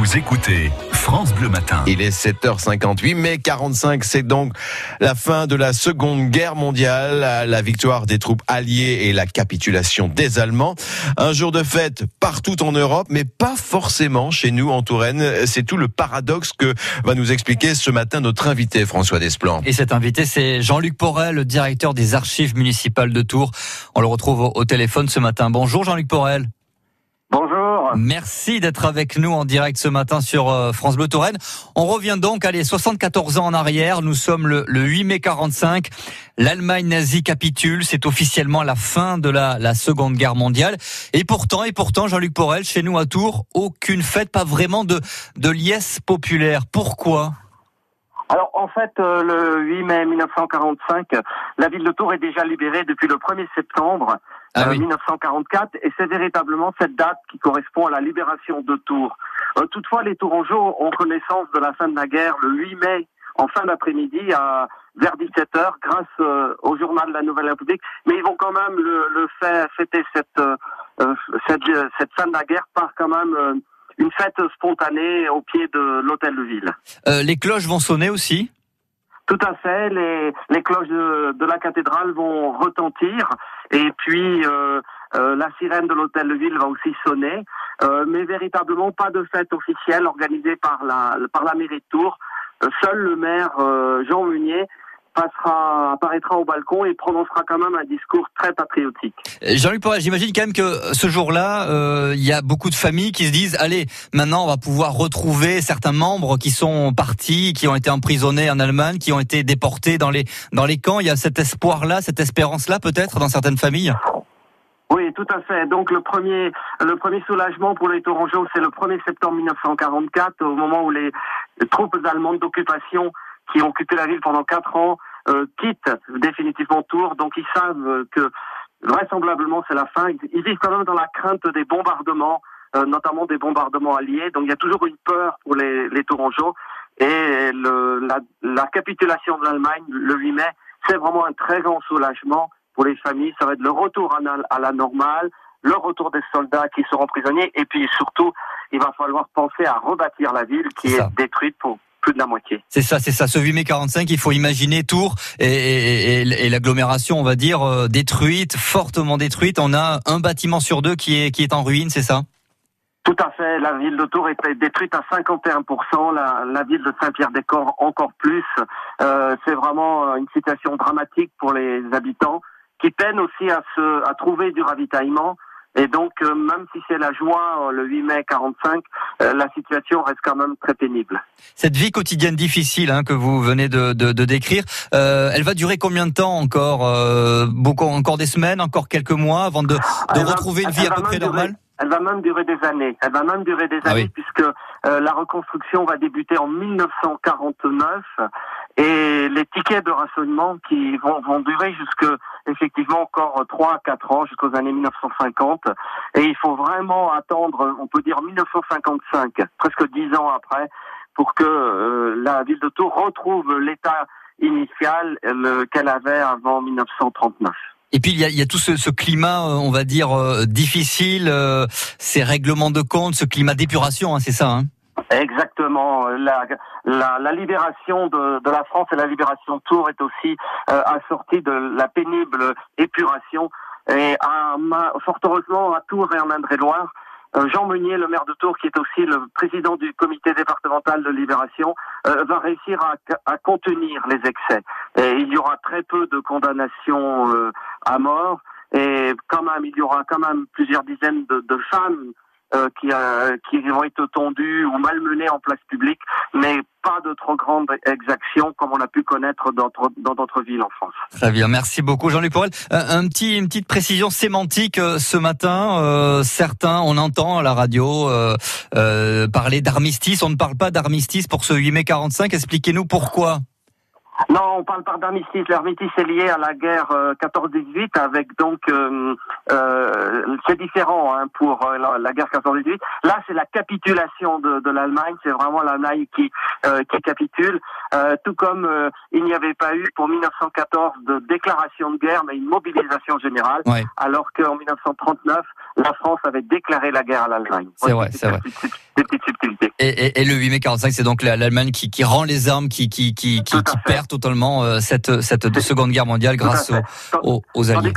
Vous écoutez France Bleu Matin. Il est 7h58, mai 45, c'est donc la fin de la Seconde Guerre mondiale, la victoire des troupes alliées et la capitulation des Allemands. Un jour de fête partout en Europe, mais pas forcément chez nous en Touraine. C'est tout le paradoxe que va nous expliquer ce matin notre invité François Desplan. Et cet invité, c'est Jean-Luc Porel, le directeur des archives municipales de Tours. On le retrouve au téléphone ce matin. Bonjour Jean-Luc Porel. Bonjour. Merci d'être avec nous en direct ce matin sur euh, France Bleu Touraine. On revient donc, allez, 74 ans en arrière. Nous sommes le, 8 mai 45. L'Allemagne nazie capitule. C'est officiellement la fin de la, Seconde Guerre mondiale. Et pourtant, et pourtant, Jean-Luc Porel, chez nous à Tours, aucune fête, pas vraiment de liesse populaire. Pourquoi? Alors en fait, euh, le 8 mai 1945, la ville de Tours est déjà libérée depuis le 1er septembre 1944 ah euh, et c'est véritablement cette date qui correspond à la libération de Tours. Euh, toutefois, les Tourangeaux ont connaissance de la fin de la guerre le 8 mai en fin d'après-midi à vers 17h grâce au journal de la Nouvelle République, mais ils vont quand même le, le faire fêter cette, cette, cette fin de la guerre par quand même une fête spontanée au pied de l'hôtel de ville. Euh, les cloches vont sonner aussi tout à fait, les, les cloches de, de, la cathédrale vont retentir et puis euh, euh, la sirène de l'hôtel de ville va aussi sonner, euh, mais véritablement pas de fête officielle organisée par la, par la mairie de Tours. Euh, seul le maire euh, Jean Munier passera, apparaîtra au balcon et prononcera quand même un discours très patriotique. Euh, Jean-Luc Porret, j'imagine quand même que ce jour-là, euh, il y a beaucoup de familles qui se disent allez, maintenant on va pouvoir retrouver certains membres qui sont partis, qui ont été emprisonnés en Allemagne, qui ont été déportés dans les dans les camps. Il y a cet espoir-là, cette espérance-là peut-être dans certaines familles? Oui, tout à fait. Donc le premier, le premier soulagement pour les Tourangeaux, c'est le 1er septembre 1944, au moment où les troupes allemandes d'occupation qui ont occupé la ville pendant quatre ans euh, quittent définitivement Tours. Donc ils savent que vraisemblablement c'est la fin. Ils vivent quand même dans la crainte des bombardements, euh, notamment des bombardements alliés. Donc il y a toujours une peur pour les, les Tourangeaux. Et le, la, la capitulation de l'Allemagne le 8 mai, c'est vraiment un très grand soulagement pour les familles. Ça va être le retour à, à la normale, le retour des soldats qui seront prisonniers, et puis surtout, il va falloir penser à rebâtir la ville qui est détruite pour plus de la moitié. C'est ça, c'est ça. Ce 8 mai 45, il faut imaginer Tours et, et, et, l'agglomération, on va dire, euh, détruite, fortement détruite. On a un bâtiment sur deux qui est, qui est en ruine, c'est ça? Tout à fait. La ville de Tours est détruite à 51%. La, la ville de Saint-Pierre-des-Corps encore plus. Euh, c'est vraiment une situation dramatique pour les habitants qui peinent aussi à se à trouver du ravitaillement. Et donc, euh, même si c'est la joie euh, le 8 mai 45, euh, la situation reste quand même très pénible. Cette vie quotidienne difficile hein, que vous venez de, de, de décrire, elle va durer combien de temps encore Beaucoup, encore des semaines, encore quelques mois avant de, de retrouver une vie à peu près normale? Elle va même durer des années. Elle va même durer des ah années puisque la reconstruction va débuter en 1949 et les tickets de rationnement qui vont, vont durer jusque effectivement encore 3 à 4 ans jusqu'aux années 1950 et il faut vraiment attendre on peut dire 1955 presque 10 ans après pour que euh, la ville de Tours retrouve l'état initial euh, qu'elle avait avant 1939. Et puis il y a, il y a tout ce, climat, euh, on va dire difficile, ces règlements de compte, ce climat d'épuration, hein, c'est ça. Hein? Exactement. La, la, la libération de, de, la France et la libération de Tours est aussi euh, assortie de la pénible épuration. Et à, fort heureusement, à Tours et en Indre-et-Loire, euh, Jean Meunier, le maire de Tours, qui est aussi le président du comité départemental de libération, euh, va réussir à, à, contenir les excès. Et il y aura très peu de condamnations euh, à mort. Et quand même, il y aura quand même plusieurs dizaines de, de femmes qui, euh, qui vont être tendus ou malmenés en place publique, mais pas de trop grandes exactions comme on a pu connaître dans d'autres villes en France. Très bien, merci beaucoup Jean-Luc Porel. Euh, un petit, une petite précision sémantique ce matin. certains, on entend à la radio parler d'armistice. On ne parle pas d'armistice pour ce 8 mai 45. Expliquez-nous pourquoi. Non, on parle pas d'armistice. L'armistice est lié à la guerre 14-18, avec donc euh, euh, c'est différent hein, pour euh, la, guerre 14-18. Là, c'est la capitulation de, de l'Allemagne. C'est vraiment l'Allemagne qui qui capitule. tout comme il n'y avait pas eu pour 1914 de déclaration de guerre, mais une mobilisation générale, alors qu'en 1939, la France avait déclaré la guerre à l'Allemagne. C'est vrai, c'est vrai. Des petites subtilités. Et, et, et, le 8 mai 45, c'est donc l'Allemagne qui, qui, rend les armes, qui, qui, qui, qui, perd totalement euh, cette, cette Seconde Guerre mondiale grâce aux, aux, Alliés.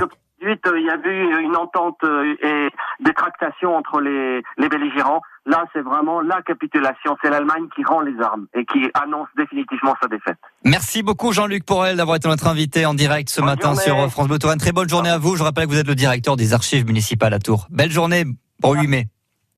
Euh, il y a eu une entente euh, et des tractations entre les, les belligérants. Là, c'est vraiment la capitulation. C'est l'Allemagne qui rend les armes et qui annonce définitivement sa défaite. Merci beaucoup Jean-Luc Porel d'avoir été notre invité en direct ce matin sur France Bleu Très bonne journée à vous. Je rappelle que vous êtes le directeur des archives municipales à Tours. Belle journée, pour 8 mai.